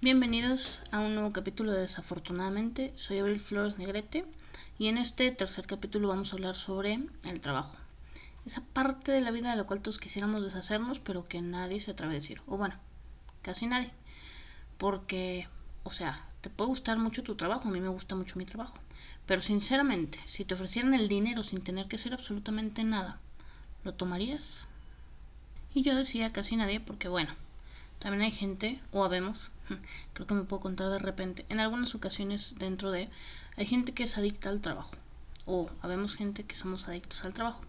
Bienvenidos a un nuevo capítulo de Desafortunadamente. Soy Abril Flores Negrete y en este tercer capítulo vamos a hablar sobre el trabajo. Esa parte de la vida de la cual todos quisiéramos deshacernos, pero que nadie se atreve a decir. O bueno, casi nadie. Porque, o sea, te puede gustar mucho tu trabajo, a mí me gusta mucho mi trabajo. Pero sinceramente, si te ofrecieran el dinero sin tener que hacer absolutamente nada, ¿lo tomarías? Y yo decía casi nadie porque, bueno, también hay gente, o habemos, creo que me puedo contar de repente, en algunas ocasiones dentro de, hay gente que es adicta al trabajo, o habemos gente que somos adictos al trabajo.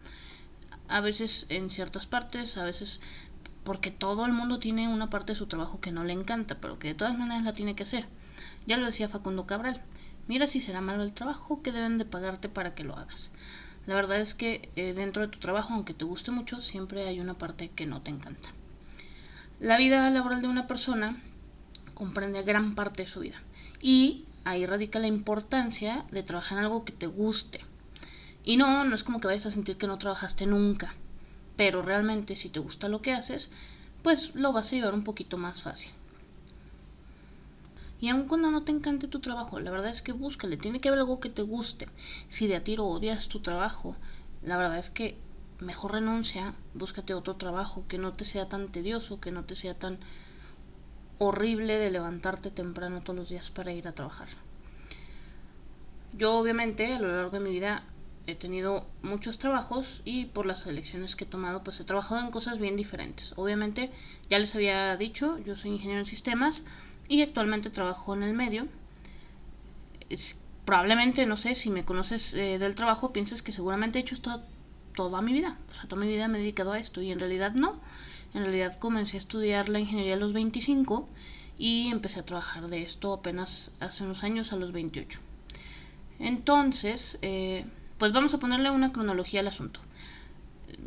A veces en ciertas partes, a veces porque todo el mundo tiene una parte de su trabajo que no le encanta, pero que de todas maneras la tiene que hacer. Ya lo decía Facundo Cabral, mira si será malo el trabajo que deben de pagarte para que lo hagas. La verdad es que eh, dentro de tu trabajo, aunque te guste mucho, siempre hay una parte que no te encanta. La vida laboral de una persona comprende gran parte de su vida y ahí radica la importancia de trabajar en algo que te guste. Y no, no es como que vayas a sentir que no trabajaste nunca, pero realmente si te gusta lo que haces, pues lo vas a llevar un poquito más fácil. Y aun cuando no te encante tu trabajo, la verdad es que búscale, tiene que haber algo que te guste. Si de a tiro odias tu trabajo, la verdad es que mejor renuncia, búscate otro trabajo que no te sea tan tedioso, que no te sea tan horrible de levantarte temprano todos los días para ir a trabajar. Yo obviamente a lo largo de mi vida he tenido muchos trabajos y por las elecciones que he tomado pues he trabajado en cosas bien diferentes. Obviamente ya les había dicho, yo soy ingeniero en sistemas y actualmente trabajo en el medio. Es, probablemente, no sé, si me conoces eh, del trabajo, pienses que seguramente he hecho esto toda mi vida. O sea, toda mi vida me he dedicado a esto y en realidad no. En realidad comencé a estudiar la ingeniería a los 25 y empecé a trabajar de esto apenas hace unos años, a los 28. Entonces, eh, pues vamos a ponerle una cronología al asunto.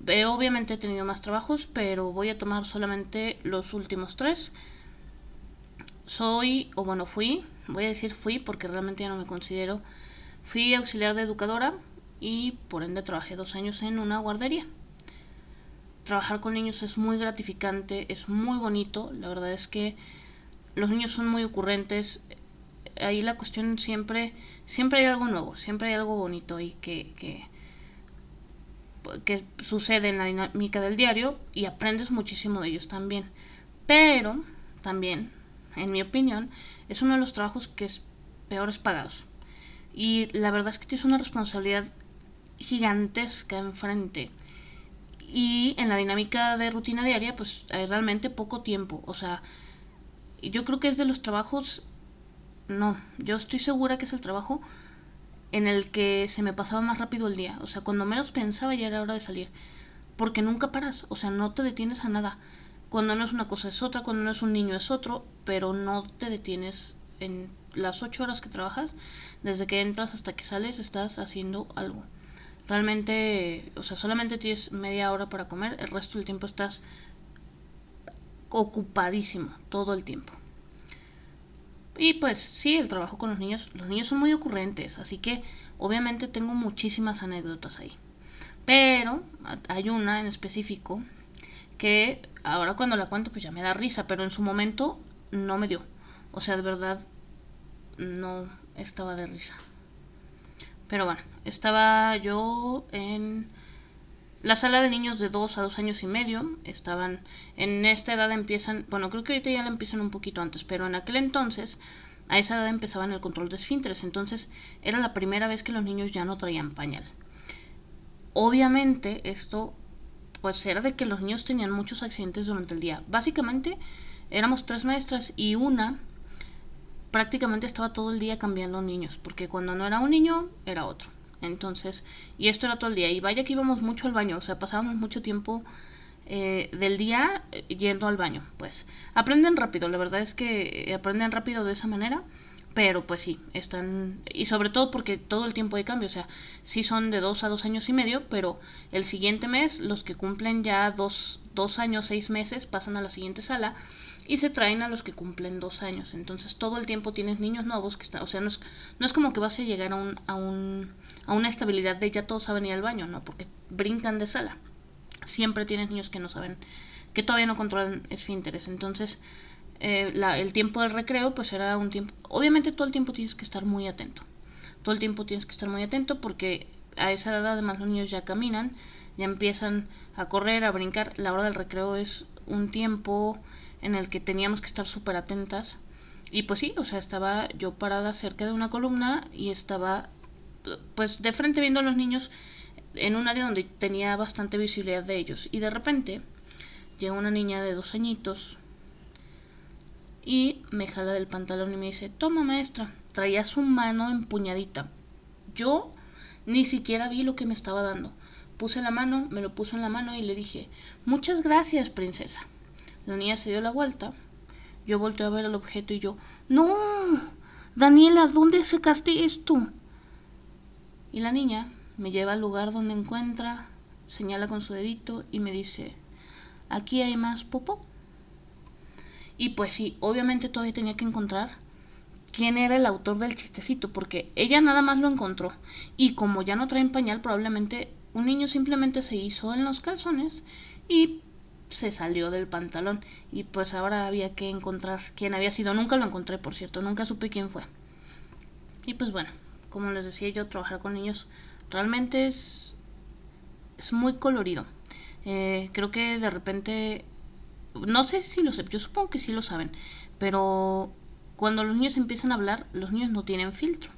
Eh, obviamente he tenido más trabajos, pero voy a tomar solamente los últimos tres. Soy, o bueno, fui, voy a decir fui porque realmente ya no me considero, fui auxiliar de educadora y por ende trabajé dos años en una guardería. Trabajar con niños es muy gratificante, es muy bonito, la verdad es que los niños son muy ocurrentes, ahí la cuestión siempre, siempre hay algo nuevo, siempre hay algo bonito y que, que, sucede en la dinámica del diario y aprendes muchísimo de ellos también. Pero también, en mi opinión, es uno de los trabajos que es peores pagados. Y la verdad es que tienes una responsabilidad gigantesca enfrente. Y en la dinámica de rutina diaria, pues hay realmente poco tiempo. O sea, yo creo que es de los trabajos. No, yo estoy segura que es el trabajo en el que se me pasaba más rápido el día. O sea, cuando menos pensaba ya era hora de salir. Porque nunca paras, o sea, no te detienes a nada. Cuando no es una cosa es otra, cuando no es un niño es otro, pero no te detienes en las ocho horas que trabajas. Desde que entras hasta que sales estás haciendo algo. Realmente, o sea, solamente tienes media hora para comer, el resto del tiempo estás ocupadísimo, todo el tiempo. Y pues sí, el trabajo con los niños, los niños son muy ocurrentes, así que obviamente tengo muchísimas anécdotas ahí. Pero hay una en específico que ahora cuando la cuento pues ya me da risa, pero en su momento no me dio. O sea, de verdad no estaba de risa. Pero bueno, estaba yo en la sala de niños de 2 a 2 años y medio. Estaban en esta edad empiezan, bueno, creo que ahorita ya la empiezan un poquito antes, pero en aquel entonces a esa edad empezaban el control de esfínteres, entonces era la primera vez que los niños ya no traían pañal. Obviamente esto pues era de que los niños tenían muchos accidentes durante el día. Básicamente éramos tres maestras y una prácticamente estaba todo el día cambiando niños, porque cuando no era un niño era otro. Entonces, y esto era todo el día. Y vaya que íbamos mucho al baño, o sea, pasábamos mucho tiempo eh, del día yendo al baño. Pues aprenden rápido, la verdad es que aprenden rápido de esa manera, pero pues sí, están, y sobre todo porque todo el tiempo hay cambio, o sea, sí son de dos a dos años y medio, pero el siguiente mes, los que cumplen ya dos, dos años, seis meses, pasan a la siguiente sala y se traen a los que cumplen dos años. Entonces todo el tiempo tienes niños nuevos que están, o sea, no es, no es como que vas a llegar a, un, a, un, a una estabilidad de ya todos saben ir al baño, ¿no? Porque brincan de sala. Siempre tienes niños que no saben, que todavía no controlan esfínteres. Entonces, eh, la, el tiempo del recreo pues era un tiempo, obviamente todo el tiempo tienes que estar muy atento, todo el tiempo tienes que estar muy atento porque a esa edad además los niños ya caminan, ya empiezan a correr, a brincar, la hora del recreo es un tiempo en el que teníamos que estar súper atentas y pues sí, o sea, estaba yo parada cerca de una columna y estaba pues de frente viendo a los niños en un área donde tenía bastante visibilidad de ellos y de repente llega una niña de dos añitos y me jala del pantalón y me dice, toma maestra, traía su mano empuñadita. Yo ni siquiera vi lo que me estaba dando. Puse la mano, me lo puso en la mano y le dije, muchas gracias, princesa. La niña se dio la vuelta. Yo volteé a ver el objeto y yo, no, Daniela, ¿dónde sacaste esto? Y la niña me lleva al lugar donde encuentra, señala con su dedito y me dice, aquí hay más popó. Y pues sí, obviamente todavía tenía que encontrar quién era el autor del chistecito, porque ella nada más lo encontró. Y como ya no traen pañal, probablemente un niño simplemente se hizo en los calzones y se salió del pantalón. Y pues ahora había que encontrar quién había sido. Nunca lo encontré, por cierto, nunca supe quién fue. Y pues bueno, como les decía yo, trabajar con niños realmente es, es muy colorido. Eh, creo que de repente no sé si lo sé, yo supongo que sí lo saben, pero cuando los niños empiezan a hablar, los niños no tienen filtro.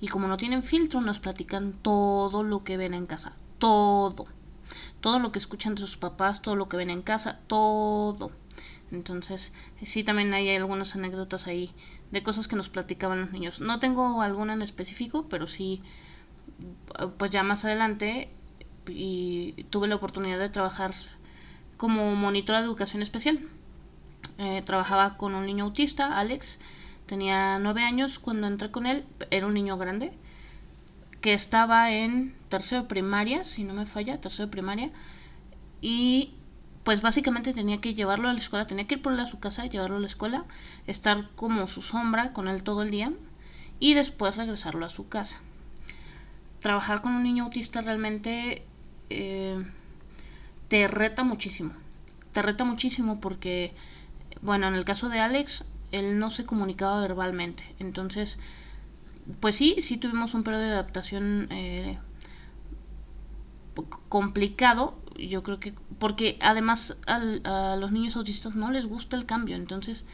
Y como no tienen filtro, nos platican todo lo que ven en casa, todo. Todo lo que escuchan de sus papás, todo lo que ven en casa, todo. Entonces, sí, también hay algunas anécdotas ahí de cosas que nos platicaban los niños. No tengo alguna en específico, pero sí, pues ya más adelante y tuve la oportunidad de trabajar como monitora de educación especial. Eh, trabajaba con un niño autista, Alex, tenía nueve años cuando entré con él, era un niño grande, que estaba en tercero de primaria, si no me falla, tercero de primaria, y pues básicamente tenía que llevarlo a la escuela, tenía que ir por él a su casa, llevarlo a la escuela, estar como su sombra con él todo el día y después regresarlo a su casa. Trabajar con un niño autista realmente eh, te reta muchísimo. Te reta muchísimo porque, bueno, en el caso de Alex, él no se comunicaba verbalmente. Entonces, pues sí, sí tuvimos un periodo de adaptación eh, complicado. Yo creo que, porque además a los niños autistas no les gusta el cambio. Entonces,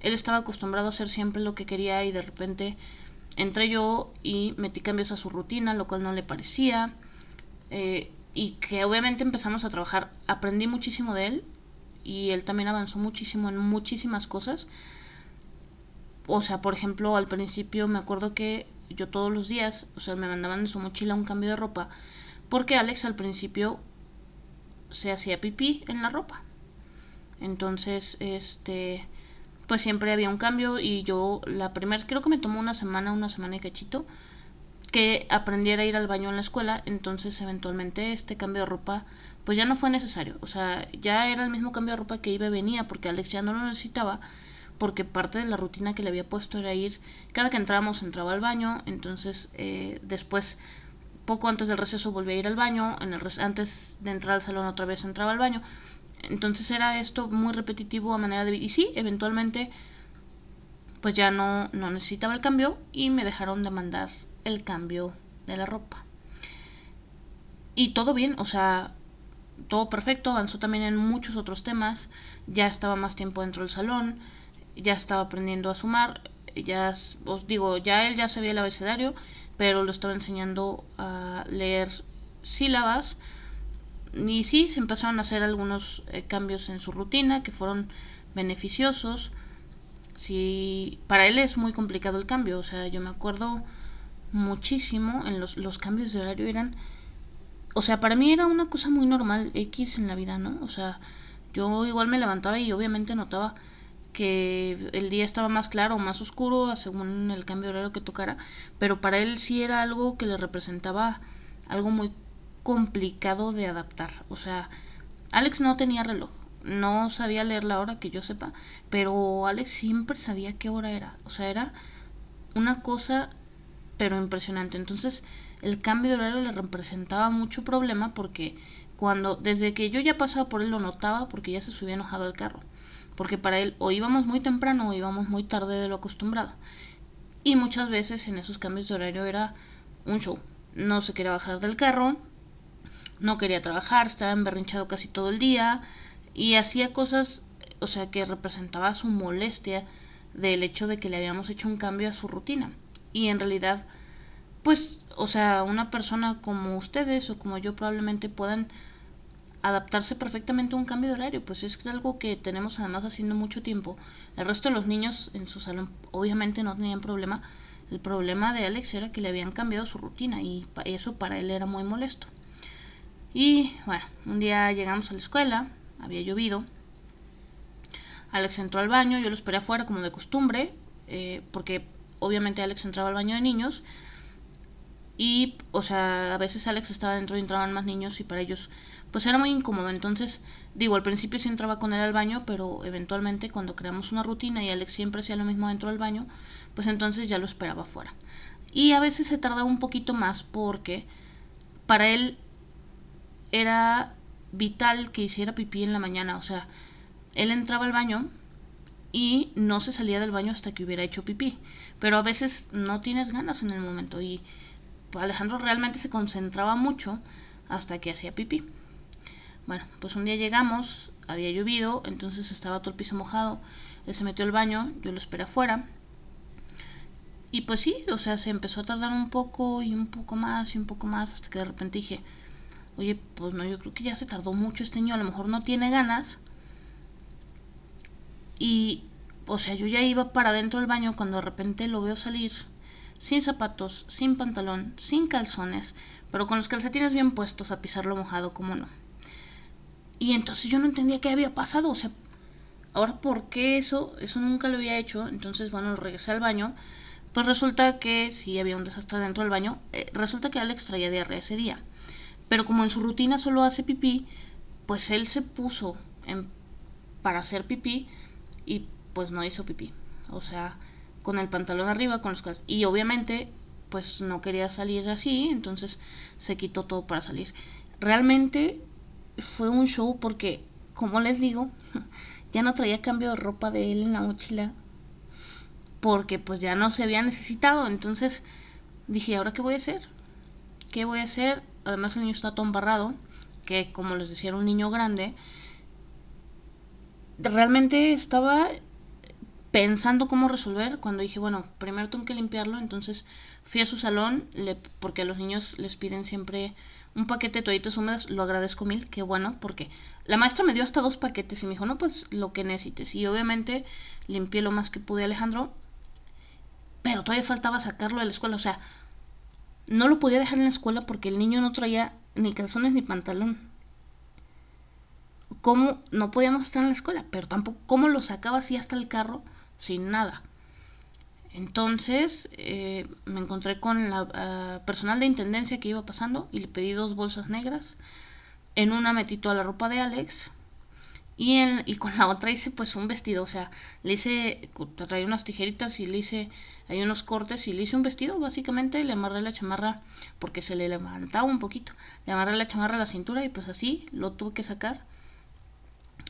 él estaba acostumbrado a hacer siempre lo que quería y de repente entré yo y metí cambios a su rutina, lo cual no le parecía. Eh, y que obviamente empezamos a trabajar. Aprendí muchísimo de él y él también avanzó muchísimo en muchísimas cosas. O sea, por ejemplo, al principio me acuerdo que yo todos los días, o sea, me mandaban en su mochila un cambio de ropa, porque Alex al principio se hacía pipí en la ropa. Entonces, este, pues siempre había un cambio y yo la primera, creo que me tomó una semana, una semana y cachito, que aprendiera a ir al baño en la escuela, entonces eventualmente este cambio de ropa pues ya no fue necesario, o sea, ya era el mismo cambio de ropa que iba y venía porque Alex ya no lo necesitaba porque parte de la rutina que le había puesto era ir, cada que entrábamos entraba al baño, entonces eh, después poco antes del receso volvía a ir al baño, en el antes de entrar al salón otra vez entraba al baño, entonces era esto muy repetitivo a manera de y sí, eventualmente pues ya no, no necesitaba el cambio y me dejaron de mandar el cambio de la ropa. Y todo bien, o sea, todo perfecto, avanzó también en muchos otros temas, ya estaba más tiempo dentro del salón, ya estaba aprendiendo a sumar, ya os digo, ya él ya sabía el abecedario, pero lo estaba enseñando a leer sílabas. Y sí, se empezaron a hacer algunos eh, cambios en su rutina que fueron beneficiosos. Sí, para él es muy complicado el cambio, o sea, yo me acuerdo muchísimo en los, los cambios de horario eran o sea para mí era una cosa muy normal X en la vida no o sea yo igual me levantaba y obviamente notaba que el día estaba más claro o más oscuro según el cambio de horario que tocara, pero para él sí era algo que le representaba algo muy complicado de adaptar. O sea, Alex no tenía reloj, no sabía leer la hora que yo sepa, pero Alex siempre sabía qué hora era. O sea, era una cosa pero impresionante. Entonces, el cambio de horario le representaba mucho problema porque cuando desde que yo ya pasaba por él lo notaba porque ya se subía enojado al carro porque para él o íbamos muy temprano o íbamos muy tarde de lo acostumbrado. Y muchas veces en esos cambios de horario era un show. No se quería bajar del carro, no quería trabajar, estaba emberrinchado casi todo el día y hacía cosas, o sea, que representaba su molestia del hecho de que le habíamos hecho un cambio a su rutina. Y en realidad, pues, o sea, una persona como ustedes o como yo probablemente puedan adaptarse perfectamente a un cambio de horario, pues es algo que tenemos además haciendo mucho tiempo. El resto de los niños en su salón obviamente no tenían problema. El problema de Alex era que le habían cambiado su rutina y eso para él era muy molesto. Y bueno, un día llegamos a la escuela, había llovido. Alex entró al baño, yo lo esperé afuera como de costumbre, eh, porque obviamente Alex entraba al baño de niños. Y, o sea, a veces Alex estaba dentro y entraban más niños y para ellos pues era muy incómodo. Entonces, digo, al principio sí entraba con él al baño, pero eventualmente cuando creamos una rutina y Alex siempre hacía lo mismo dentro del baño, pues entonces ya lo esperaba afuera. Y a veces se tardaba un poquito más porque para él era vital que hiciera pipí en la mañana. O sea, él entraba al baño y no se salía del baño hasta que hubiera hecho pipí. Pero a veces no tienes ganas en el momento y Alejandro realmente se concentraba mucho hasta que hacía pipí. Bueno, pues un día llegamos, había llovido, entonces estaba todo el piso mojado. Él se metió al baño, yo lo esperé afuera. Y pues sí, o sea, se empezó a tardar un poco y un poco más y un poco más hasta que de repente dije, oye, pues no, yo creo que ya se tardó mucho este niño, a lo mejor no tiene ganas. Y, o sea, yo ya iba para dentro del baño cuando de repente lo veo salir sin zapatos, sin pantalón, sin calzones, pero con los calcetines bien puestos a pisarlo mojado, como no. Y entonces yo no entendía qué había pasado, o sea, ahora por qué eso, eso nunca lo había hecho, entonces bueno, regresé al baño, pues resulta que sí había un desastre dentro del baño, eh, resulta que Alex traía diarrea ese día, pero como en su rutina solo hace pipí, pues él se puso en, para hacer pipí y pues no hizo pipí, o sea, con el pantalón arriba, con los y obviamente pues no quería salir así, entonces se quitó todo para salir. Realmente fue un show porque, como les digo, ya no traía cambio de ropa de él en la mochila porque pues ya no se había necesitado. Entonces dije, ¿ahora qué voy a hacer? ¿Qué voy a hacer? Además el niño está todo embarrado, que como les decía era un niño grande. Realmente estaba pensando cómo resolver cuando dije, bueno, primero tengo que limpiarlo, entonces fui a su salón, porque a los niños les piden siempre un paquete de toallitas húmedas, lo agradezco mil, qué bueno, porque la maestra me dio hasta dos paquetes y me dijo, no, pues lo que necesites. Y obviamente limpié lo más que pude Alejandro, pero todavía faltaba sacarlo de la escuela, o sea, no lo podía dejar en la escuela porque el niño no traía ni calzones ni pantalón. ¿Cómo no podíamos estar en la escuela? Pero tampoco, ¿cómo lo sacaba así hasta el carro sin nada? Entonces eh, me encontré con la ah, personal de intendencia que iba pasando y le pedí dos bolsas negras. En una metí toda la ropa de Alex y, en, y con la otra hice pues un vestido. O sea, le hice, traía unas tijeritas y le hice, hay unos cortes y le hice un vestido básicamente. Le amarré la chamarra porque se le levantaba un poquito. Le amarré la chamarra a la cintura y pues así lo tuve que sacar.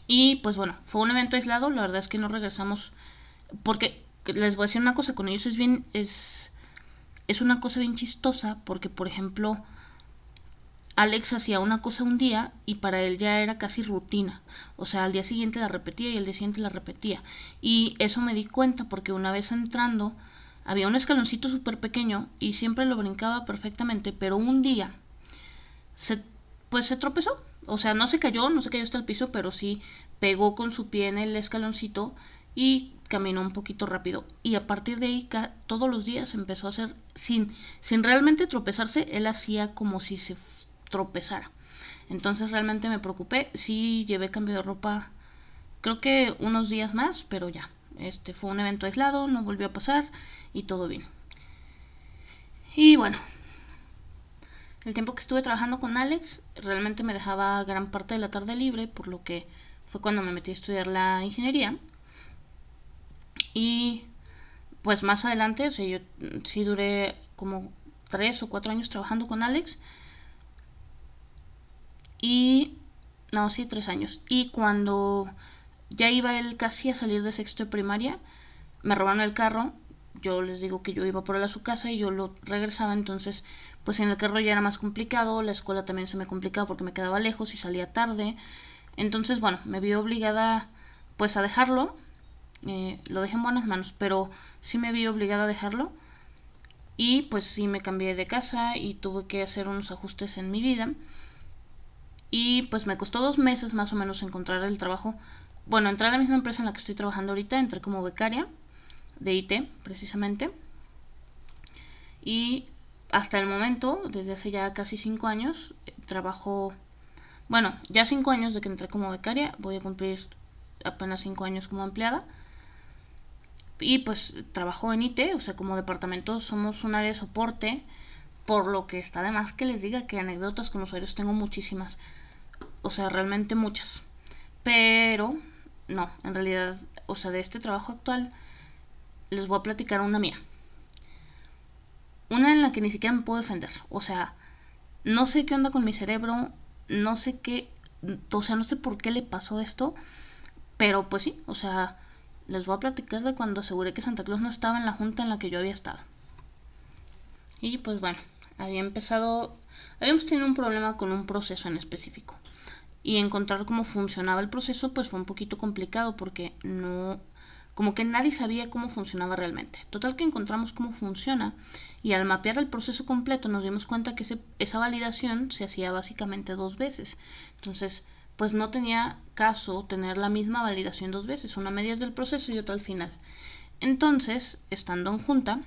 Y pues bueno, fue un evento aislado. La verdad es que no regresamos porque les voy a decir una cosa, con ellos es bien, es, es una cosa bien chistosa, porque por ejemplo, Alex hacía una cosa un día y para él ya era casi rutina. O sea, al día siguiente la repetía y al día siguiente la repetía. Y eso me di cuenta porque una vez entrando había un escaloncito súper pequeño y siempre lo brincaba perfectamente, pero un día se, pues se tropezó. O sea, no se cayó, no se cayó hasta el piso, pero sí pegó con su pie en el escaloncito y caminó un poquito rápido y a partir de ahí todos los días empezó a hacer sin sin realmente tropezarse él hacía como si se tropezara entonces realmente me preocupé sí llevé cambio de ropa creo que unos días más pero ya este fue un evento aislado, no volvió a pasar y todo bien. Y bueno, el tiempo que estuve trabajando con Alex realmente me dejaba gran parte de la tarde libre, por lo que fue cuando me metí a estudiar la ingeniería. Y pues más adelante, o sea, yo sí duré como tres o cuatro años trabajando con Alex. Y, no, sí, tres años. Y cuando ya iba él casi a salir de sexto de primaria, me robaron el carro. Yo les digo que yo iba por él a su casa y yo lo regresaba, entonces pues en el carro ya era más complicado, la escuela también se me complicaba porque me quedaba lejos y salía tarde. Entonces, bueno, me vi obligada pues a dejarlo. Eh, lo dejé en buenas manos, pero sí me vi obligada a dejarlo. Y pues sí me cambié de casa y tuve que hacer unos ajustes en mi vida. Y pues me costó dos meses más o menos encontrar el trabajo. Bueno, entré a la misma empresa en la que estoy trabajando ahorita, entré como becaria de IT precisamente. Y hasta el momento, desde hace ya casi cinco años, trabajo, bueno, ya cinco años de que entré como becaria, voy a cumplir apenas cinco años como empleada. Y pues trabajo en IT, o sea, como departamento somos un área de soporte, por lo que está de más que les diga que anécdotas con usuarios tengo muchísimas, o sea, realmente muchas. Pero, no, en realidad, o sea, de este trabajo actual, les voy a platicar una mía. Una en la que ni siquiera me puedo defender. O sea, no sé qué onda con mi cerebro, no sé qué, o sea, no sé por qué le pasó esto, pero pues sí, o sea, les voy a platicar de cuando aseguré que Santa Claus no estaba en la junta en la que yo había estado. Y pues bueno, había empezado, habíamos tenido un problema con un proceso en específico. Y encontrar cómo funcionaba el proceso pues fue un poquito complicado porque no, como que nadie sabía cómo funcionaba realmente. Total que encontramos cómo funciona y al mapear el proceso completo nos dimos cuenta que esa validación se hacía básicamente dos veces. Entonces, pues no tenía caso tener la misma validación dos veces, una media del proceso y otra al final. Entonces, estando en junta,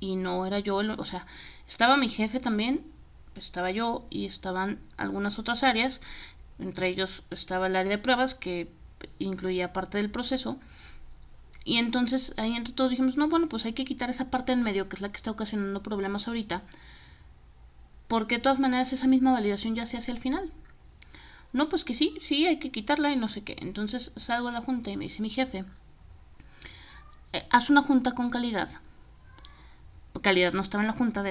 y no era yo, o sea, estaba mi jefe también, estaba yo y estaban algunas otras áreas, entre ellos estaba el área de pruebas que incluía parte del proceso. Y entonces ahí entre todos dijimos, no, bueno, pues hay que quitar esa parte en medio, que es la que está ocasionando problemas ahorita, porque de todas maneras esa misma validación ya se hace al final. No, pues que sí, sí, hay que quitarla y no sé qué. Entonces salgo a la junta y me dice mi jefe, eh, haz una junta con calidad. Calidad no estaba en la junta,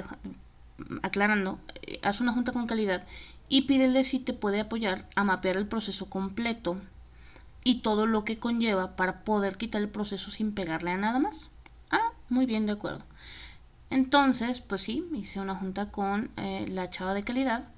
aclarando, eh, haz una junta con calidad y pídele si te puede apoyar a mapear el proceso completo y todo lo que conlleva para poder quitar el proceso sin pegarle a nada más. Ah, muy bien, de acuerdo. Entonces, pues sí, hice una junta con eh, la chava de calidad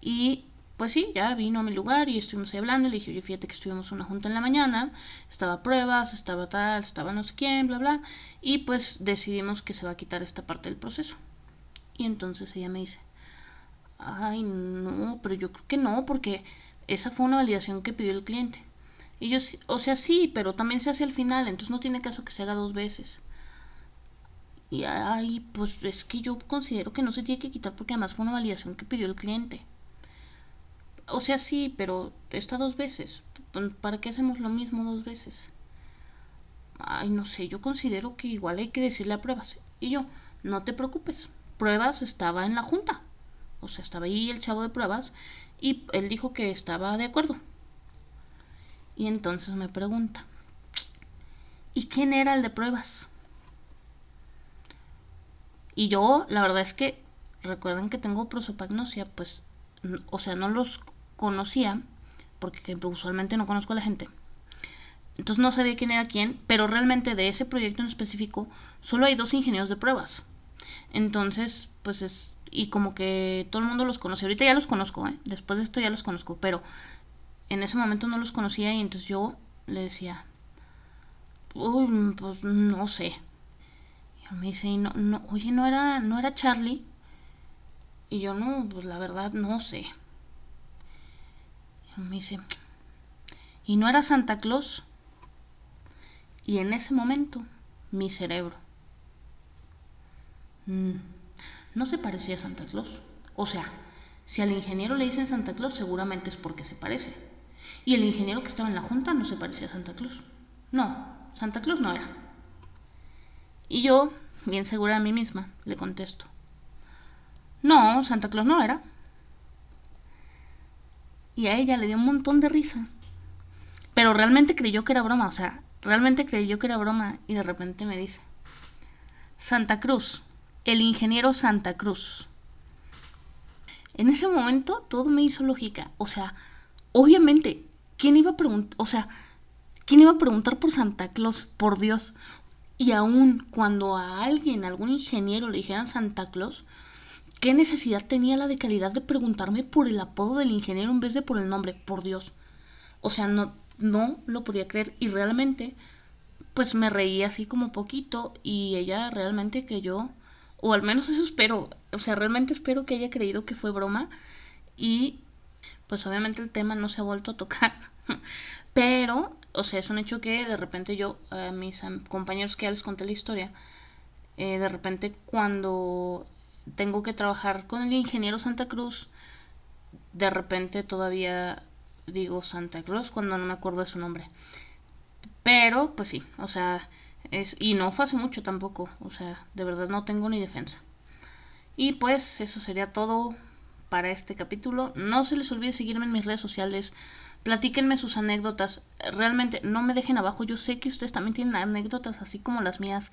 y pues sí, ya vino a mi lugar y estuvimos ahí hablando. Le dije, oye, fíjate que estuvimos una junta en la mañana, estaba pruebas, estaba tal, estaba no sé quién, bla, bla. Y pues decidimos que se va a quitar esta parte del proceso. Y entonces ella me dice, ay, no, pero yo creo que no, porque esa fue una validación que pidió el cliente. Y yo, o sea, sí, pero también se hace al final, entonces no tiene caso que se haga dos veces. Y ay, pues es que yo considero que no se tiene que quitar porque además fue una validación que pidió el cliente. O sea, sí, pero está dos veces. ¿Para qué hacemos lo mismo dos veces? Ay, no sé, yo considero que igual hay que decirle a pruebas. Y yo, no te preocupes, pruebas estaba en la junta. O sea, estaba ahí el chavo de pruebas y él dijo que estaba de acuerdo. Y entonces me pregunta, ¿y quién era el de pruebas? Y yo, la verdad es que, recuerden que tengo prosopagnosia, pues, o sea, no los conocía, porque usualmente no conozco a la gente. Entonces no sabía quién era quién, pero realmente de ese proyecto en específico solo hay dos ingenieros de pruebas. Entonces, pues es... Y como que todo el mundo los conoce. Ahorita ya los conozco, ¿eh? Después de esto ya los conozco, pero en ese momento no los conocía y entonces yo le decía, Uy, pues no sé. Y me dice, no, no, oye, no era, no era Charlie. Y yo no, pues la verdad no sé. Me dice, ¿y no era Santa Claus? Y en ese momento, mi cerebro mm, no se parecía a Santa Claus. O sea, si al ingeniero le dicen Santa Claus, seguramente es porque se parece. Y el ingeniero que estaba en la junta no se parecía a Santa Claus. No, Santa Claus no era. Y yo, bien segura de mí misma, le contesto. No, Santa Claus no era. Y a ella le dio un montón de risa. Pero realmente creyó que era broma, o sea, realmente creyó que era broma y de repente me dice, Santa Cruz, el ingeniero Santa Cruz. En ese momento todo me hizo lógica, o sea, obviamente, ¿quién iba a preguntar, o sea, quién iba a preguntar por Santa Claus, por Dios? Y aún cuando a alguien, algún ingeniero le dijeran Santa Claus, ¿qué necesidad tenía la de calidad de preguntarme por el apodo del ingeniero en vez de por el nombre? Por Dios. O sea, no, no lo podía creer y realmente pues me reí así como poquito y ella realmente creyó, o al menos eso espero, o sea, realmente espero que haya creído que fue broma y pues obviamente el tema no se ha vuelto a tocar, pero, o sea, es un hecho que de repente yo, a mis compañeros que ya les conté la historia, eh, de repente cuando tengo que trabajar con el ingeniero Santa Cruz, de repente todavía digo Santa Cruz cuando no me acuerdo de su nombre. Pero, pues sí, o sea, es, y no fue hace mucho tampoco, o sea, de verdad no tengo ni defensa. Y pues eso sería todo para este capítulo. No se les olvide seguirme en mis redes sociales. Platíquenme sus anécdotas. Realmente no me dejen abajo. Yo sé que ustedes también tienen anécdotas así como las mías.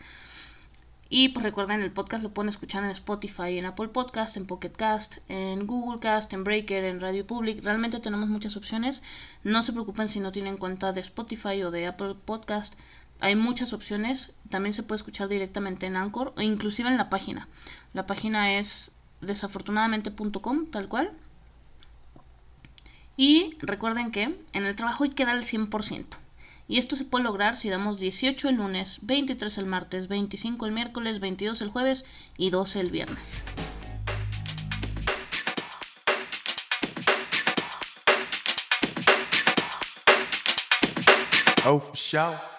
Y pues recuerden, el podcast lo pueden escuchar en Spotify, en Apple Podcast, en Pocket Cast, en Google Cast, en Breaker, en Radio Public. Realmente tenemos muchas opciones. No se preocupen si no tienen cuenta de Spotify o de Apple Podcast. Hay muchas opciones. También se puede escuchar directamente en Anchor o inclusive en la página. La página es desafortunadamente.com, tal cual. Y recuerden que en el trabajo hay que dar el 100%. Y esto se puede lograr si damos 18 el lunes, 23 el martes, 25 el miércoles, 22 el jueves y 12 el viernes. Oh, sure.